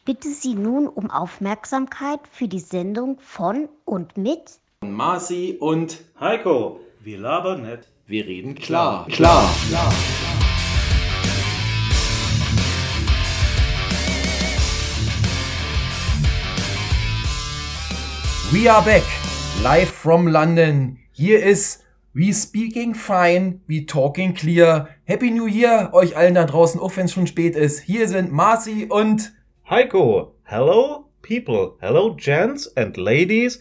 Ich bitte Sie nun um Aufmerksamkeit für die Sendung von und mit Marci und Heiko, wir labern nicht. wir reden klar. Klar. We are back, live from London. Hier ist We Speaking Fine, We Talking Clear. Happy New Year euch allen da draußen, auch wenn es schon spät ist. Hier sind Marci und Heiko, hello people, hello gents and ladies.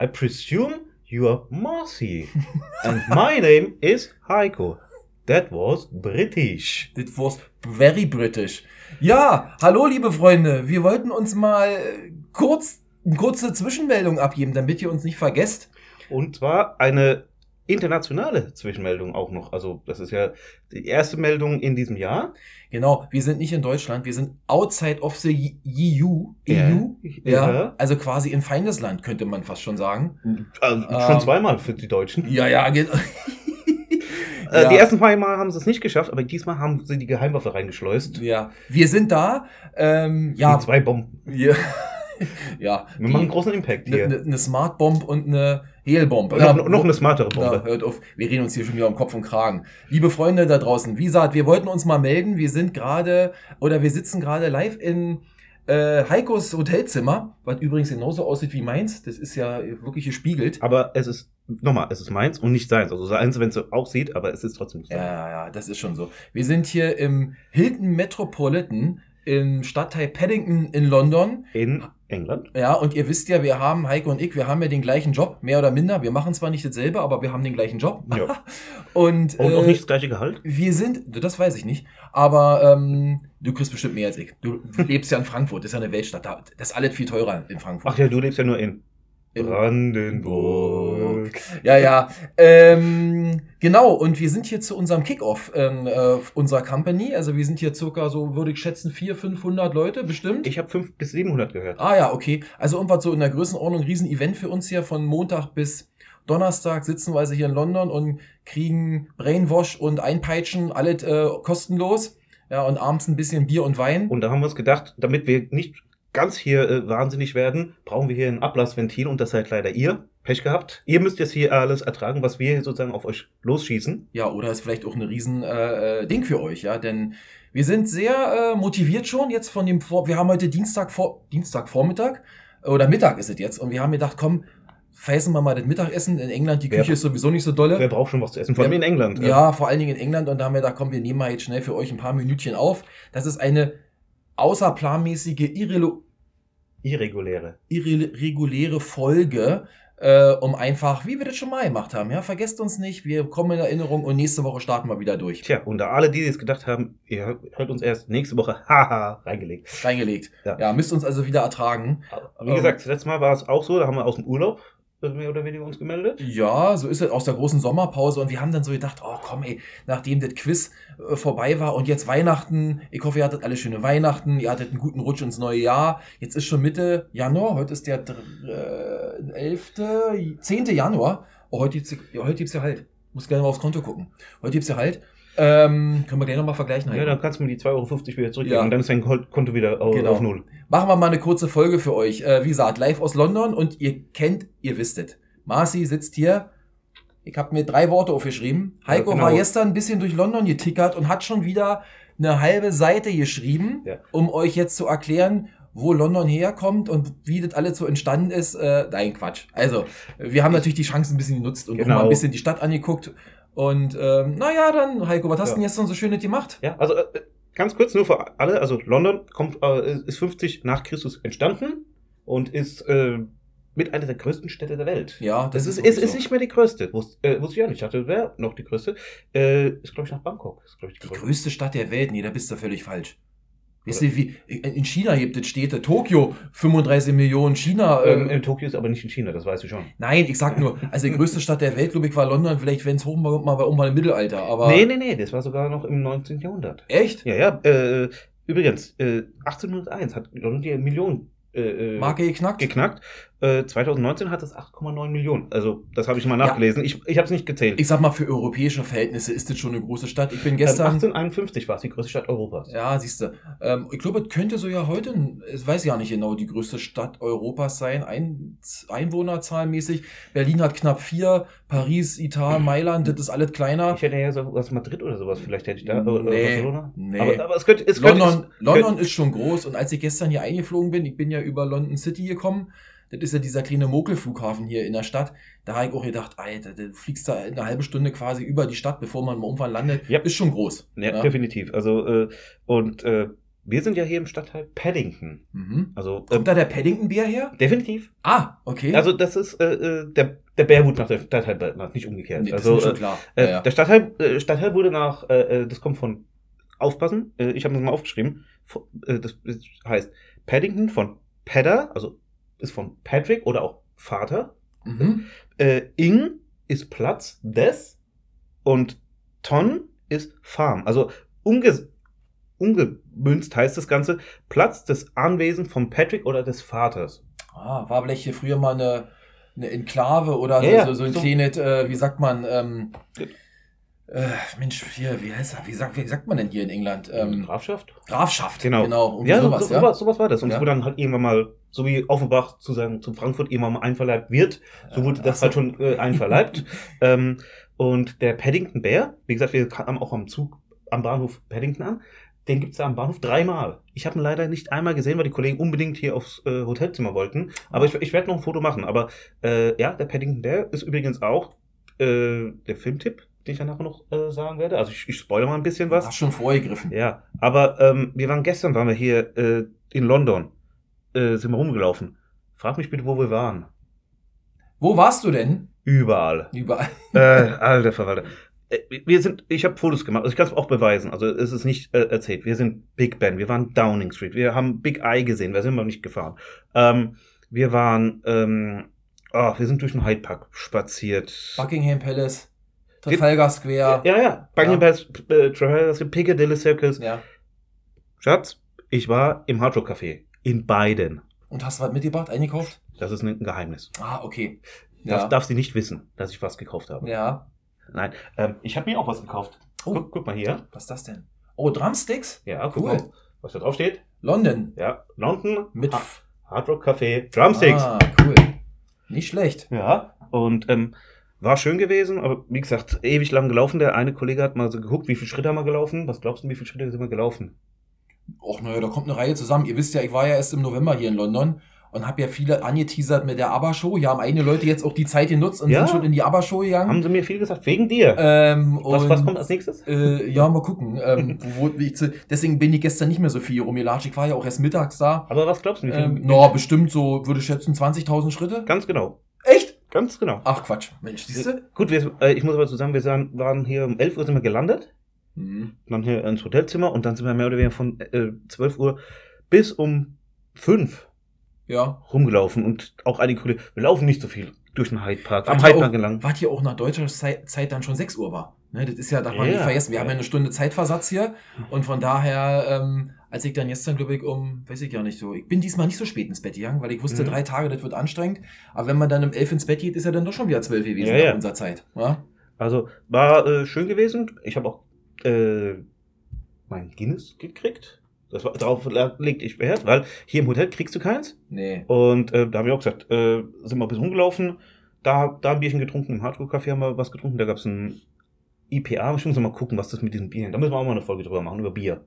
I presume you are Marcy. and my name is Heiko. That was British. It was very British. Ja, hallo liebe Freunde, wir wollten uns mal äh, kurz eine kurze Zwischenmeldung abgeben, damit ihr uns nicht vergesst. Und zwar eine internationale Zwischenmeldung auch noch. Also das ist ja die erste Meldung in diesem Jahr. Genau, wir sind nicht in Deutschland, wir sind outside of the EU. Ja. EU ja, Ja. also quasi im Feindesland, könnte man fast schon sagen. Also Ähm, schon zweimal für die Deutschen. Ja, ja, genau. Ja. Die ersten zwei Mal haben sie es nicht geschafft, aber diesmal haben sie die Geheimwaffe reingeschleust. Ja, wir sind da. Ähm, ja, Die zwei Bomben. wir, ja, Wir machen einen großen Impact hier. eine ne Smart Bomb und eine Helbomb. noch, noch, noch eine smartere Na, Bombe. hört auf, wir reden uns hier schon wieder um Kopf und Kragen. Liebe Freunde da draußen, wie gesagt, wir wollten uns mal melden. Wir sind gerade, oder wir sitzen gerade live in äh, Heikos Hotelzimmer, was übrigens genauso aussieht wie meins. Das ist ja wirklich gespiegelt. Aber es ist, nochmal, es ist meins und nicht seins. Also seins, wenn es so aussieht, aber es ist trotzdem Ja, sein. ja, ja, das ist schon so. Wir sind hier im Hilton Metropolitan im Stadtteil Paddington in London. In England. Ja, und ihr wisst ja, wir haben, Heiko und ich, wir haben ja den gleichen Job, mehr oder minder. Wir machen zwar nicht dasselbe, aber wir haben den gleichen Job. Ja. und Und äh, auch nicht das gleiche Gehalt. Wir sind, das weiß ich nicht, aber ähm, du kriegst bestimmt mehr als ich. Du lebst ja in Frankfurt, das ist ja eine Weltstadt. da- Das ist alles viel teurer in Frankfurt. Ach ja, du lebst ja nur in In- Brandenburg. Ja, ja. Ähm, genau, und wir sind hier zu unserem Kickoff ähm, äh, unserer Company. Also wir sind hier circa so, würde ich schätzen, 400, 500 Leute bestimmt. Ich habe 5 bis 700 gehört. ah ja, okay. Also irgendwas so in der Größenordnung, Riesen-Event für uns hier von Montag bis Donnerstag sitzen wir also hier in London und kriegen Brainwash und Einpeitschen, alles äh, kostenlos. Ja, und abends ein bisschen Bier und Wein. Und da haben wir uns gedacht, damit wir nicht ganz hier äh, wahnsinnig werden, brauchen wir hier ein Ablassventil und das seid leider ihr. Pech gehabt. Ihr müsst jetzt hier alles ertragen, was wir sozusagen auf euch losschießen. Ja, oder ist vielleicht auch ein riesen äh, äh, Ding für euch, ja, denn wir sind sehr äh, motiviert schon jetzt von dem Vor wir haben heute Dienstag vor Dienstagvormittag äh, oder Mittag ist es jetzt und wir haben gedacht, komm, feißen wir mal das Mittagessen in England, die Wer- Küche ist sowieso nicht so dolle. Wer braucht schon was zu essen? Vor allem Ja. in England. ja, vor allen Dingen in England und da haben wir gedacht, komm, wir nehmen mal jetzt schnell für euch ein paar Minütchen auf. Das ist eine außerplanmäßige irrelo Irreguläre. irreguläre Folge, äh, um einfach, wie wir das schon mal gemacht haben, ja, vergesst uns nicht, wir kommen in Erinnerung und nächste Woche starten wir wieder durch. Tja, und da alle, die jetzt gedacht haben, ihr hört uns erst nächste Woche, haha, reingelegt. reingelegt. Ja. Ja. müsst uns also wieder ertragen. Wie gesagt, das letzte Mal war es auch so, da haben wir aus dem Urlaub mehr oder weniger uns gemeldet. Ja, so ist es aus der großen Sommerpause und wir haben dann so gedacht, oh komm ey, nachdem das Quiz äh, vorbei war und jetzt Weihnachten, ich hoffe, ihr hattet alle schöne Weihnachten, ihr hattet einen guten Rutsch ins neue Jahr. Jetzt ist schon Mitte Januar, heute ist der äh, 11., 10. Januar. Oh, heute gibt's, ja, ja halt. Muss gerne mal aufs Konto gucken. Heute gibt's ja halt. Ähm, können wir gleich nochmal vergleichen. Ja, dann kannst du mir die 2,50 Euro wieder zurückgeben Ja. und dann ist dein Kon- Konto wieder au- Genau. auf Null. Machen wir mal eine kurze Folge für euch. Äh, wie gesagt, live aus London und ihr kennt, ihr wisst es. Marci sitzt hier. Ich habe mir drei Worte aufgeschrieben. Heiko genau. war gestern ein bisschen durch London getickert und hat schon wieder eine halbe Seite geschrieben, Ja. um euch jetzt zu erklären, wo London herkommt und wie das alles so entstanden ist. Äh, nein, Quatsch. Also, wir haben natürlich die Chance ein bisschen genutzt und auch Genau. mal ein bisschen die Stadt angeguckt. Und ähm, naja, dann, Heiko, was hast du Ja. denn jetzt noch so Schönes gemacht? Ja, also äh, ganz kurz nur für alle, also London kommt, äh, ist 50 nach Christus entstanden und ist äh, mit einer der größten Städte der Welt. Ja, Das, ist, wirklich ist, ist so. nicht mehr die größte. Wusste, äh, wusste ich auch nicht. Ich dachte, das wäre noch die größte. Äh, ist, glaube ich, nach Bangkok. Ist, ich, Die größte. größte Stadt der Welt, nee, da bist du völlig falsch. Wisst ihr, wie, in China gibt es Städte, Tokio, 35 Millionen, China, Ähm, ähm, in Tokio ist aber nicht in China, das weißt du schon. nein, ich sag nur, also die größte Stadt der Welt, glaube ich, war London, vielleicht wenn es hoch mal, mal bei irgendwann im Mittelalter, aber. nee, nee, nee, das war sogar noch im 19. Jahrhundert. Echt? Ja, ja, äh, übrigens, äh, 1801 hat London die Million äh, äh, Marke geknackt? geknackt Äh, 2019 hat es 8,9 Millionen. Also, das habe ich mal Ja. nachgelesen. Ich, ich habe es nicht gezählt. Ich sag mal, für europäische Verhältnisse ist das schon eine große Stadt. Ich bin Ähm, gestern. 1851 war es die größte Stadt Europas. Ja, siehst du. Ähm, ich glaube, es könnte so ja heute, ich weiß ja nicht genau, die größte Stadt Europas sein, ein, Einwohnerzahlmäßig. Berlin hat knapp vier, Paris, Italien, Mailand, das ist alles kleiner. Ich hätte ja so was Madrid oder sowas, vielleicht hätte ich da. Oder Nee, Barcelona. nee. Aber, aber es könnte. Es könnte London, es, London ist schon groß und als ich gestern hier eingeflogen bin, ich bin ja über London City gekommen, das ist ja dieser kleine Mokelflughafen hier in der Stadt, da habe ich auch gedacht, Alter, du fliegst da eine halbe Stunde quasi über die Stadt, bevor man mal irgendwann landet, Ja. ist schon groß. Ja, ne? definitiv. Also, äh, und äh, wir sind ja hier im Stadtteil Paddington. Mhm. Also, Kommt da der Paddington-Bär her? definitiv. Ah, okay. Also, das ist äh, äh, der, der Bär wurde nach der Stadtteil benannt, nicht umgekehrt. nee, das also, ist mir schon äh, klar. äh, ja, ja. Der Stadtteil, äh, Stadtteil wurde nach, äh, äh, das kommt von, aufpassen, äh, ich habe das mal aufgeschrieben, von, äh, das, das heißt Paddington von Padder, also ist von Patrick oder auch Vater. Mhm. Äh, Ing ist Platz des und Ton ist Farm. Also umge umgemünzt heißt das Ganze Platz des Anwesens von Patrick oder des Vaters. Ah, war vielleicht hier früher mal eine, eine Enklave oder Ja, so, so ein so. kleines, äh, wie sagt man, ähm, äh, Mensch, hier, wie heißt er, wie sagt, wie sagt man denn hier in England? Ähm, Grafschaft? Grafschaft, Genau. genau, Ja, sowas, so, ja. sowas, sowas war das. Und Ja. es wurde dann halt irgendwann mal, so wie Offenbach zu sagen, zu Frankfurt irgendwann mal einverleibt wird, so wurde Äh, das halt so. schon äh, einverleibt. ähm, und der Paddington Bär, wie gesagt, wir kamen auch am Zug am Bahnhof Paddington an. Den gibt's da am Bahnhof dreimal. Ich habe ihn leider nicht einmal gesehen, weil die Kollegen unbedingt hier aufs äh, Hotelzimmer wollten. Aber ich, ich werde noch ein Foto machen. Aber äh, ja, der Paddington Bär ist übrigens auch äh, der Filmtipp, den ich ja nachher noch äh, sagen werde. Also ich, ich spoilere mal ein bisschen was. Hast schon vorgegriffen. Ja, aber ähm, wir waren gestern, waren wir hier äh, in London, äh, sind wir rumgelaufen. Frag mich bitte, wo wir waren. Wo warst du denn? Überall. Überall. äh, alter Verwalter. Äh, Wir sind, ich habe Fotos gemacht, also ich kann es auch beweisen, also es ist nicht äh, erzählt. Wir sind Big Ben, wir waren Downing Street, wir haben Big Eye gesehen, da sind wir nicht gefahren. Ähm, wir waren, ähm, oh, wir sind durch den Hyde Park spaziert. Buckingham Palace, Trafalgar Square. Ja, ja, Buckingham Palace, äh, Trafalgar, Piccadilly Circus. ja. Schatz, ich war im Hard Rock Café in beiden. Und hast du was mitgebracht, eingekauft? Das ist ein Geheimnis. Ah, okay. Darf, Ja. darf sie nicht wissen, dass ich was gekauft habe. ja. Nein, ähm, ich habe mir auch was gekauft. Oh. Guck, guck mal hier. Was ist das denn? Oh, Drumsticks? Ja, Cool. mal, was da drauf steht. London. Ja, London Mit. Ha Hard Rock Café Drumsticks. Ah, cool. Nicht schlecht. Ja, und ähm, war schön gewesen, aber wie gesagt, ewig lang gelaufen. Der eine Kollege hat mal so geguckt, wie viele Schritte haben wir gelaufen. Was glaubst du, wie viele Schritte sind wir gelaufen? Och, naja, da kommt eine Reihe zusammen. Ihr wisst ja, ich war ja erst im November hier in London und habe ja viele angeteasert mit der ABBA-Show. Hier haben einige Leute jetzt auch die Zeit genutzt und Ja. sind schon in die ABBA-Show gegangen. Haben sie mir viel gesagt, wegen dir. ähm, was, was kommt als nächstes? Äh, ja, mal gucken. ähm, wo, ich deswegen bin ich gestern nicht mehr so viel rumgelatscht. Ich war ja auch erst mittags da. Aber was glaubst du, wie viel? Ähm, na, bestimmt so, würde ich schätzen, 20.000 Schritte. Ganz genau. Ganz genau. Ach Quatsch. Mensch, siehst du? Gut, wir, äh, ich muss aber zusammen, wir sahen- waren hier um 11 Uhr sind wir gelandet. Mhm. dann hier ins Hotelzimmer und dann sind wir mehr oder weniger von äh, 12 Uhr bis um 5 Ja. rumgelaufen und auch einige Kollegen, wir laufen nicht so viel durch den Hyde Park, am Wart Hyde ihr Park entlang. Wart hier auch nach deutscher Zeit, dann schon 6 Uhr war. Ne, das ist ja, darf man Ja. nicht vergessen. Wir haben ja eine Stunde Zeitversatz hier. Und von daher, ähm, als ich dann gestern, glaube ich, um, weiß ich ja nicht so, ich bin diesmal nicht so spät ins Bett gegangen, weil ich wusste, Mhm. drei Tage, das wird anstrengend. Aber wenn man dann um 11 ins Bett geht, ist ja dann doch schon wieder 12 gewesen Ja, ja. unserer Zeit. Ja? Also war äh, schön gewesen. Ich habe auch äh, mein Guinness gekriegt. Das war, darauf legt ich Wert, weil hier im Hotel kriegst du keins. Nee. Und äh, da haben wir auch gesagt, äh, sind wir ein bisschen rumgelaufen. Da, da ein Bierchen getrunken, im Hardcore-Café haben wir was getrunken. Da gab es ein IPA. Ich muss mal gucken, was das mit diesen Bieren. Da müssen wir auch mal eine Folge drüber machen, über Bier.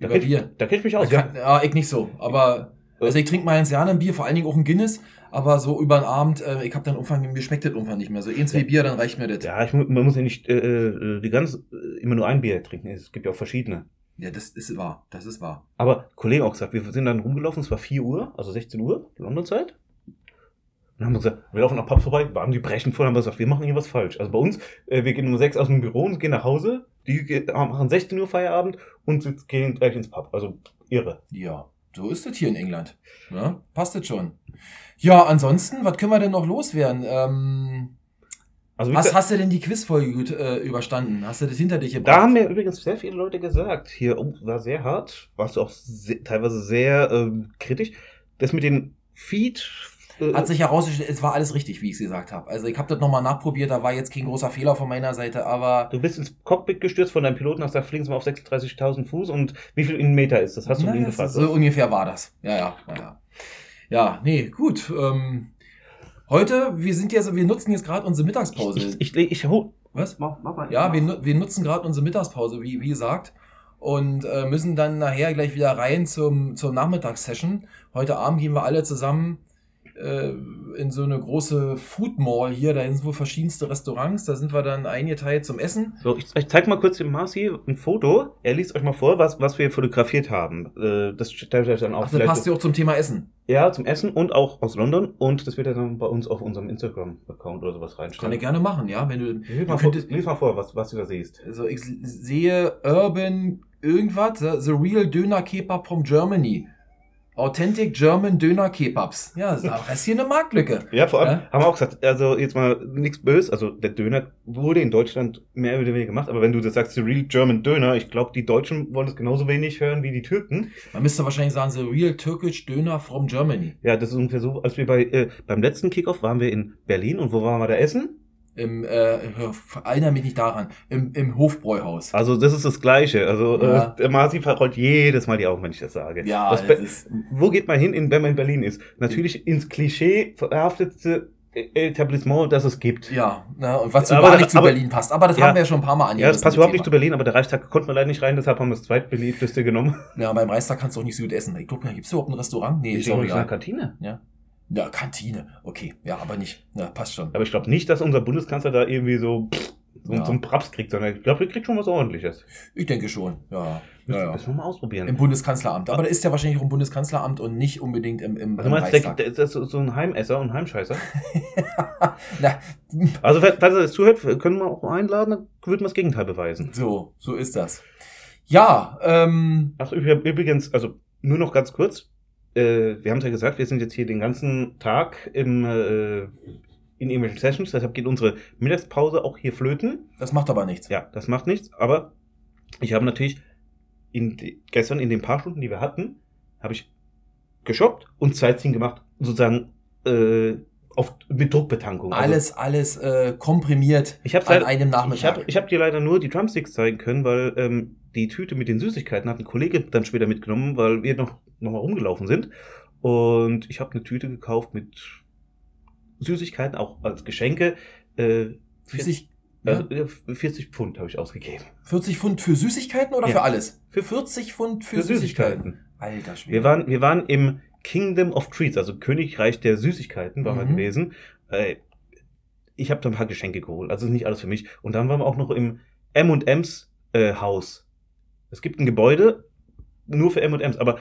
Da kenn ich- Bier. Da kenn ich mich aus. Da kann, ja, ich nicht so. Aber, also ich trinke mal Jahr ein Bier, vor allen Dingen auch ein Guinness. Aber so über den Abend, äh, ich habe dann irgendwann, mir schmeckt das irgendwann nicht mehr. So ein, zwei Ja. Bier, dann reicht mir das. Ja, ich, man muss ja nicht äh, äh, die ganze, äh, immer nur ein Bier trinken. Es gibt ja auch verschiedene. Ja, das ist wahr. Das ist wahr. Aber Kollegen auch gesagt, wir sind dann rumgelaufen, es war 4 Uhr, also 16 Uhr, London-Zeit. Und dann haben wir gesagt, wir laufen nach Pubs vorbei, waren die brechen voll, haben wir gesagt, wir machen hier was falsch. Also bei uns, äh, wir gehen um 6 aus dem Büro und gehen nach Hause, die machen 16 Uhr Feierabend und gehen gleich ins Pub. Also irre. Ja, so ist es hier in England. Ja, passt das schon. Ja, ansonsten, was können wir denn noch loswerden? Ähm, Also wie hast, du denn die Quizfolge gut äh, überstanden? Hast du das hinter dich gebracht? da haben mir übrigens sehr viele Leute gesagt, hier oh, war sehr hart, warst du auch se teilweise sehr ähm, kritisch. Das mit den Feed Hat sich herausgestellt, es war alles richtig, wie ich es gesagt habe. Also ich habe das nochmal nachprobiert, da war jetzt kein großer Fehler von meiner Seite, aber Du bist ins Cockpit gestürzt von deinem Piloten, hast gesagt, fliegen Sie mal auf 36.000 Fuß und wie viel in Meter ist das? Hast du Na, ihn gefragt? So ungefähr war das. Ja, ja, ja, ja. Ja, nee, gut. Ähm, heute, wir sind jetzt, wir nutzen jetzt gerade unsere Mittagspause. ich, ich, ich, ich hol, Was? mach, mach mal. Ja, wir, wir nutzen gerade unsere Mittagspause, wie, wie gesagt, und äh, müssen dann nachher gleich wieder rein zum, zur Nachmittagssession. Heute Abend gehen wir alle zusammen äh, in so eine große Food Mall hier. Da sind wohl verschiedenste Restaurants. Da sind wir dann eingeteilt zum Essen. So, ich, ich zeig mal kurz dem Marci ein Foto. Er liest euch mal vor, was, was wir fotografiert haben. Äh, das stellt euch dann auch Ach, das passt ja auch zum Thema Essen. Ja, zum Essen und auch aus London. Und das wird er dann bei uns auf unserem Instagram-Account oder sowas Kann reinstellen. ich gerne machen, ja. Wenn du, Lies mal, vor, lies mal vor, was, was du da siehst. also ich sehe Urban irgendwas, the, real Döner Kebab from Germany. Authentic German Döner Kebabs. Ja, das ist hier eine Marktlücke. Ja, vor allem Ja? haben wir auch gesagt, also jetzt mal nichts böse, also der Döner wurde in Deutschland mehr oder weniger gemacht, aber wenn du das sagst, the real German Döner, ich glaube, die Deutschen wollen das genauso wenig hören wie die Türken. Man müsste wahrscheinlich sagen, the real Turkish Döner from Germany. Ja, das ist ungefähr so, als wir bei, äh, beim letzten Kickoff waren wir in Berlin und wo waren wir da essen? Im, äh, erinnere mich nicht daran, im, im Hofbräuhaus. Also das ist das Gleiche. Also Ja. äh, der Marci verrollt jedes Mal die Augen, wenn ich das sage. Ja, das ist, wo geht man hin, in, wenn man in Berlin ist? Natürlich ins Klischee verhaftete Etablissement, das es gibt. ja, ne, und was Aber- gar nicht zu aber- Berlin passt. Aber das Ja. haben wir ja schon ein paar Mal Ja, angerissen. das passt überhaupt nicht zu Berlin, aber der Reichstag konnte man leider nicht rein, deshalb haben wir das zweitbeliebteste genommen. Ja, beim Reichstag kannst du auch nicht so gut essen. Ich glaube, gibt es überhaupt ein Restaurant? Nee, ist glaube, eine. Kantine. Ja, Kantine. Okay, ja, aber nicht. Ja, passt schon. Aber ich glaube nicht, dass unser Bundeskanzler da irgendwie so, pff, so, Ja. so einen Praps kriegt, sondern ich glaube, er kriegt schon was ordentliches. Ich denke schon. Ja, ja, ja. Müssen wir mal ausprobieren. Im Bundeskanzleramt. Aber da ist ja wahrscheinlich auch im Bundeskanzleramt und nicht unbedingt im, im, also im meinst du, der, Reichstag. der ist so ein Heimesser und Heimscheißer? Na, Also, falls er das zuhört, können wir auch einladen, dann würden wir das Gegenteil beweisen. so, so ist das. Ja, ähm, Ach, üb- übrigens, also nur noch ganz kurz. Äh, wir haben es ja gesagt, wir sind jetzt hier den ganzen Tag im, äh, in irgendwelchen Sessions, deshalb geht unsere Mittagspause auch hier flöten. das macht aber nichts. Ja, das macht nichts, aber ich habe natürlich in, die- gestern in den paar Stunden, die wir hatten, habe ich geshoppt und Sightseeing gemacht, sozusagen äh, auf, mit Druckbetankung. Also, Alles, alles äh, komprimiert ich an einem Nachmittag. ich habe ich hab dir leider nur die Drumsticks zeigen können, weil ähm, die Tüte mit den Süßigkeiten hat ein Kollege dann später mitgenommen, weil wir noch, noch mal rumgelaufen sind. Und ich habe eine Tüte gekauft mit Süßigkeiten, auch als Geschenke. Äh, 40, ja, also, äh, 40 Pfund habe ich ausgegeben. 40 Pfund für Süßigkeiten oder Ja. für alles? Für 40 Pfund für, Süßigkeiten. Alter Schwede. Wir waren, wir waren im Kingdom of Treats, also Königreich der Süßigkeiten, wir Mhm. gewesen. Äh, ich habe da ein paar Geschenke geholt, also ist nicht alles für mich. Und dann waren wir auch noch im M&M's äh, Haus. Es gibt ein Gebäude nur für M&M's, aber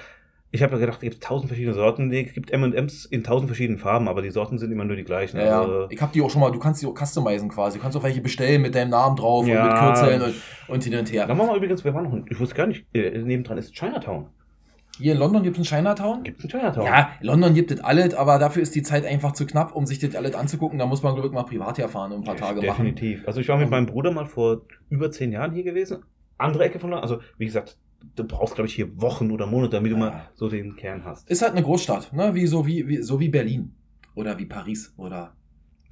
ich habe ja gedacht, es gibt tausend verschiedene Sorten. Nee, es gibt M&M's in tausend verschiedenen Farben, aber die Sorten sind immer nur die gleichen. Ja. Also, Ich hab die auch schon mal, du kannst die auch customizen quasi. Du kannst auch welche bestellen mit deinem Namen drauf Ja. und mit Kürzeln und, und hin und her. dann waren wir übrigens, wir waren noch, ich wusste gar nicht, äh, nebendran ist Chinatown. Hier in London gibt es einen Chinatown. Gibt es ein Chinatown? Ja, in London gibt es alles, aber dafür ist die Zeit einfach zu knapp, um sich das alles anzugucken. Da muss man, glaube ich, mal privat herfahren und ein paar Tage machen. Definitiv. Also ich war mit meinem Bruder mal vor über zehn Jahren hier gewesen. Andere Ecke von London. Also wie gesagt, du brauchst, glaube ich, hier Wochen oder Monate, damit du Ja. mal so den Kern hast. Ist halt eine Großstadt, ne? Wie so wie, wie so wie Berlin. Oder wie Paris oder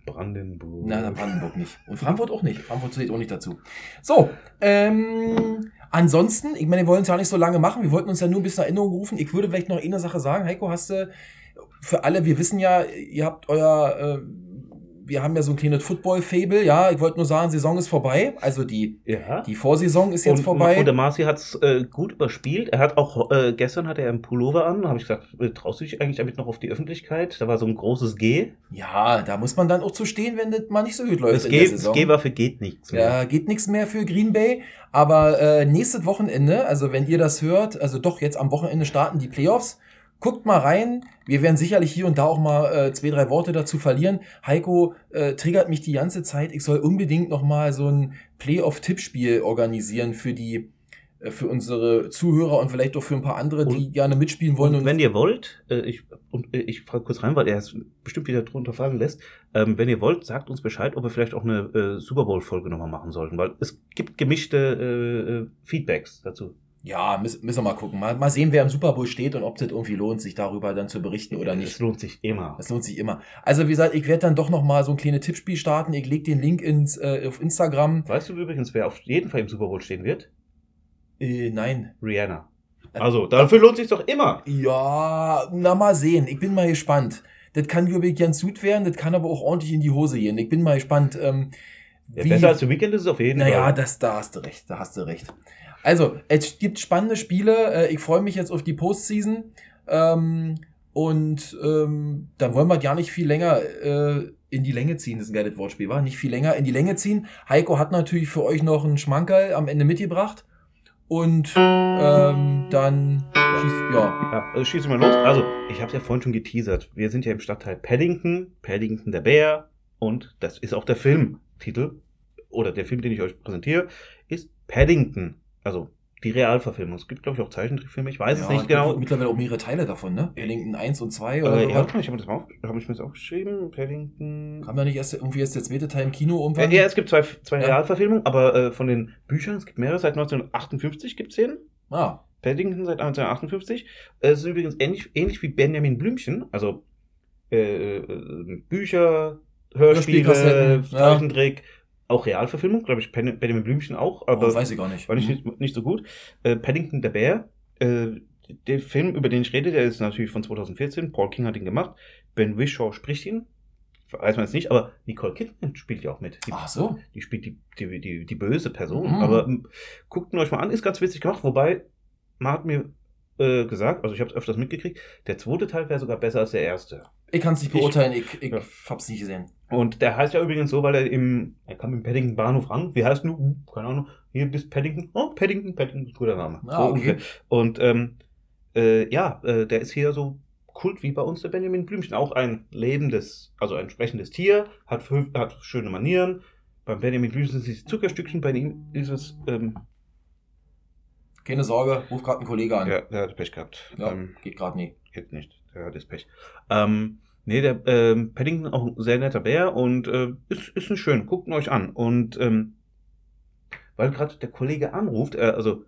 Brandenburg. Na, Brandenburg nicht. Und Frankfurt auch nicht. Frankfurt zählt auch nicht dazu. So, ähm, ansonsten, ich meine, wir wollen es ja nicht so lange machen. Wir wollten uns ja nur ein bisschen Erinnerung rufen. Ich würde vielleicht noch eine Sache sagen. Heiko, hast du für alle, wir wissen ja, ihr habt euer, äh, wir haben ja so ein kleines Football-Fable, ja. Ich wollte nur sagen, Saison ist vorbei. Also die, ja. die Vorsaison ist jetzt und, vorbei. Und der Marci hat es äh, gut überspielt. Er hat auch, äh, gestern hatte er einen Pullover an. Da habe ich gesagt, äh, traust du dich eigentlich damit noch auf die Öffentlichkeit? Da war so ein großes G. ja, da muss man dann auch zu stehen, wenn das mal nicht so gut läuft Das in G, der das Saison. G war für geht nichts mehr. Ja, geht nichts mehr für Green Bay. Aber äh, nächstes Wochenende, also wenn ihr das hört, also doch jetzt am Wochenende starten die Playoffs. Guckt mal rein. Wir werden sicherlich hier und da auch mal äh, zwei, drei Worte dazu verlieren. Heiko äh, triggert mich die ganze Zeit. Ich soll unbedingt noch mal so ein Playoff-Tippspiel organisieren für die äh, für unsere Zuhörer und vielleicht auch für ein paar andere, die Und- gerne mitspielen wollen. Und wenn ihr wollt, äh, ich, und, äh, ich frage kurz rein, weil er es bestimmt wieder drunter fallen lässt, ähm, wenn ihr wollt, sagt uns Bescheid, ob wir vielleicht auch eine äh, Super Bowl-Folge nochmal machen sollten, weil es gibt gemischte äh, äh, Feedbacks dazu. Ja, müssen, müssen wir mal gucken. Mal, mal sehen, wer im Super Bowl steht und ob es irgendwie lohnt, sich darüber dann zu berichten oder Es nicht. lohnt sich immer. Das lohnt sich immer. Also wie gesagt, ich werde dann doch noch mal so ein kleines Tippspiel starten. Ich leg den Link ins, äh, auf Instagram. Weißt du übrigens, wer auf jeden Fall im Super Bowl stehen wird? Äh, nein. Rihanna. Also, dafür lohnt sich doch immer. Ja, na mal sehen. Ich bin mal gespannt. Das kann, ich, ganz gut werden. Das kann aber auch ordentlich in die Hose gehen. Ich bin mal gespannt. Ähm, Ja, besser als Weekend ist es auf jeden Naja, Fall. das, da hast du recht, da hast du recht. Also, es gibt spannende Spiele. Äh, Ich freue mich jetzt auf die Postseason. Ähm, und ähm, dann wollen wir gar nicht viel länger äh, in die Länge ziehen. Das ist ein geiles Wortspiel, war? Nicht viel länger in die Länge ziehen. Heiko hat natürlich für euch noch einen Schmankerl am Ende mitgebracht. Und ähm, dann schießt, ja. Ja, also schießen wir los. Also, ich habe es ja vorhin schon geteasert. Wir sind ja im Stadtteil Paddington, Paddington der Bär und das ist auch der Filmtitel oder der Film, den ich euch präsentiere, ist Paddington. Also die Realverfilmung. Es gibt, glaube ich, auch Zeichentrickfilme. Ich weiß es ja, nicht genau. Mittlerweile auch mehrere Teile davon, ne? Paddington 1 und 2 oder Äh, so. ja, ich habe das mal hab ich mir das aufgeschrieben. Paddington. Kam da nicht erst irgendwie erst der zweite Teil im Kino irgendwann? Äh, ja, es gibt zwei, zwei Ja. Realverfilmungen, aber äh, von den Büchern, es gibt mehrere, seit 1958 gibt es den. Ah, Paddington seit 1958. Äh, Es ist übrigens ähnlich, ähnlich wie Benjamin Blümchen, also äh, äh, Bücher, Hörspiele, ja. Zeichentrick, auch Realverfilmung, glaube ich, Pen- Benjamin Blümchen auch, aber oh, weiß ich gar nicht. war nicht, nicht, nicht so gut. Äh, Paddington der Bär, äh, der Film, über den ich rede, der ist natürlich von 2014, Paul King hat ihn gemacht, Ben Whishaw spricht ihn, weiß man jetzt nicht, aber Nicole Kidman spielt ja auch mit. Die, Ach so. die spielt die, die, die, die böse Person. Mhm. Aber ähm, guckt ihn euch mal an, ist ganz witzig gemacht. Wobei, man hat mir äh, gesagt, also ich habe es öfters mitgekriegt, der zweite Teil wäre sogar besser als der erste. Ich kann es nicht Ich- beurteilen, ich, ich Ja. hab's nicht gesehen. Und der heißt ja übrigens so, weil er im, er kam im Paddington Bahnhof ran. Wie heißt du? Uh, keine Ahnung. Hier bis Paddington. Oh, Paddington, Paddington, guter Name. Ah, so okay. Und ähm, äh, ja, äh, der ist hier so Kult wie bei uns der Benjamin Blümchen. Auch ein lebendes, also ein sprechendes Tier, hat, hat schöne Manieren. Beim Benjamin Blümchen sind es Zuckerstückchen, bei ihm ist es, ähm, Keine Sorge, ruf gerade einen Kollege an. ja, der hat Pech gehabt. Ja, Ähm, geht gerade nie. geht nicht, der hat das Pech. Ähm, nee, der ähm, Paddington auch ein sehr netter Bär und äh, ist, ist ein schön, guckt ihn euch an. Und ähm, weil gerade der Kollege anruft, äh, also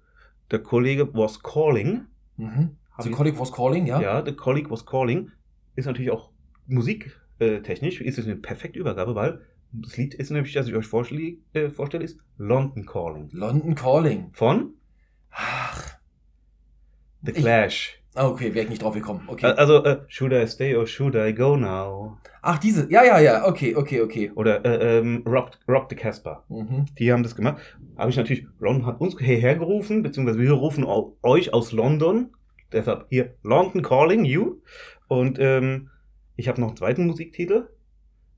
der Kollege was calling, Mhm. The ich- Colleague was calling, ja? ja, der Colleague was calling, ist natürlich auch musiktechnisch, ist es eine perfekte Übergabe, weil das Lied ist nämlich, das ich euch vorschlie- äh, vorstelle, ist London Calling. London Calling. Von Ach. The Ich- Clash. Ah, okay, wäre ich nicht drauf gekommen. Okay. Also, äh, should I stay or should I go now? Ach, diese. Ja, ja, ja. Okay, okay, okay. Oder äh, ähm, Rob, Rob the Casper. Mhm. Die haben das gemacht. Habe ich natürlich, Ron hat uns hierher gerufen, beziehungsweise wir rufen euch aus London. Deshalb hier London Calling You. Und ähm, ich habe noch einen zweiten Musiktitel,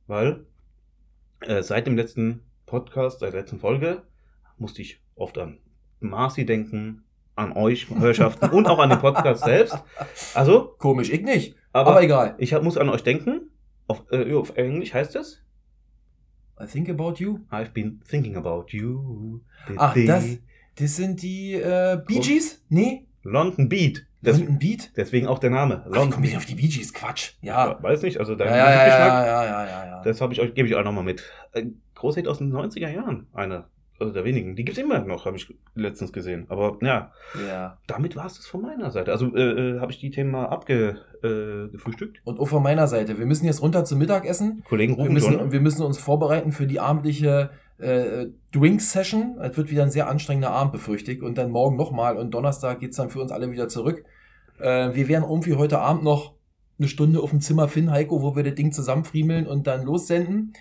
weil äh, seit dem letzten Podcast, seit der letzten Folge, musste ich oft an Marcy denken, an euch, Hörschaften und auch an den Podcast selbst. Also, Komisch, ich nicht. aber, Aber egal. ich hab, muss an euch denken. Auf, äh, auf Englisch heißt es I think about you. I've been thinking about you. Ach, das- Das sind die äh, Bee Gees? Nee? London Beat. Das, London Beat? deswegen auch der Name. Ach, wie kommen wir denn auf die Bee Gees? Quatsch. Ja. Ja, weiß nicht, also dein ja, ja, ja, ja, ja, ja, ja. das habe ich euch, gebe ich euch nochmal mit. Ein Großhit aus den 90er Jahren. Eine, also der wenigen. Die gibt's immer noch, habe ich letztens gesehen. Aber ja, ja. damit war es das von meiner Seite. Also äh, äh, habe ich die Themen mal abgefrühstückt. Äh. Und auch von meiner Seite. Wir müssen jetzt runter zum Mittagessen. Kollegen Wir rufen müssen, schon. wir müssen uns vorbereiten für die abendliche äh, Drink-Session. Es wird wieder ein sehr anstrengender Abend, befürchte ich. Und dann morgen nochmal. Und Donnerstag geht's dann für uns alle wieder zurück. Äh, wir werden irgendwie heute Abend noch eine Stunde auf dem Zimmer finden, Heiko, wo wir das Ding zusammenfriemeln und dann lossenden.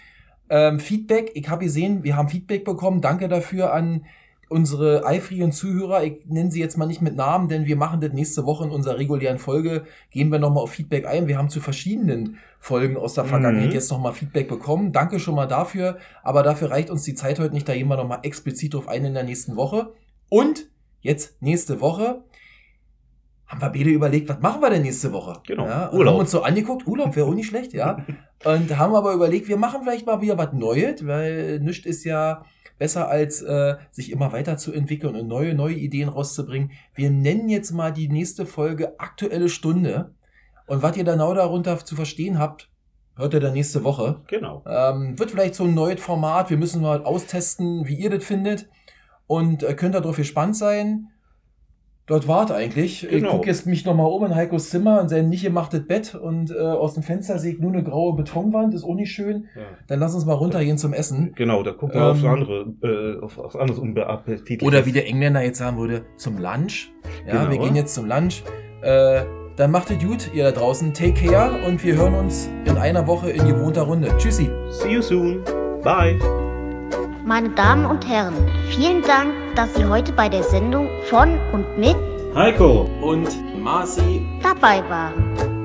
Ähm, Feedback, ich habe gesehen, wir haben Feedback bekommen. Danke dafür an unsere eifrigen Zuhörer. Ich nenne sie jetzt mal nicht mit Namen, denn wir machen das nächste Woche in unserer regulären Folge. Gehen wir nochmal auf Feedback ein. Wir haben zu verschiedenen Folgen aus der Vergangenheit Mhm. jetzt nochmal Feedback bekommen. Danke schon mal dafür. Aber dafür reicht uns die Zeit heute nicht. Da gehen wir nochmal explizit drauf ein in der nächsten Woche. Und jetzt nächste Woche haben wir beide überlegt, was machen wir denn nächste Woche? Genau, Ja, und Urlaub. haben uns so angeguckt, Urlaub wäre auch nicht schlecht, ja. Und haben aber überlegt, wir machen vielleicht mal wieder was Neues, weil nichts ist ja besser als äh, sich immer weiterzuentwickeln und neue, neue Ideen rauszubringen. Wir nennen jetzt mal die nächste Folge Aktuelle Stunde. Und was ihr genau darunter zu verstehen habt, hört ihr dann nächste Woche. Genau. Ähm, wird vielleicht so ein neues Format. Wir müssen mal austesten, wie ihr das findet. Und äh, könnt darauf gespannt sein. Dort wart eigentlich. Ich Genau. gucke jetzt mich nochmal um in Heikos Zimmer, in sein nicht gemachtes Bett und äh, aus dem Fenster sehe ich nur eine graue Betonwand, ist auch nicht schön. Ja. Dann lass uns mal runtergehen zum Essen. Genau, da gucken wir aufs Ähm, andere, äh, auf, aufs anderes unbeappetitliches. Oder wie der Engländer jetzt sagen würde, zum Lunch. Ja, Genau. wir gehen jetzt zum Lunch. Äh, dann macht es gut, ihr da draußen. Take care und wir hören uns in einer Woche in gewohnter Runde. Tschüssi. See you soon. Bye. Meine Damen und Herren, vielen Dank, dass Sie heute bei der Sendung von und mit Heiko und Marci dabei waren.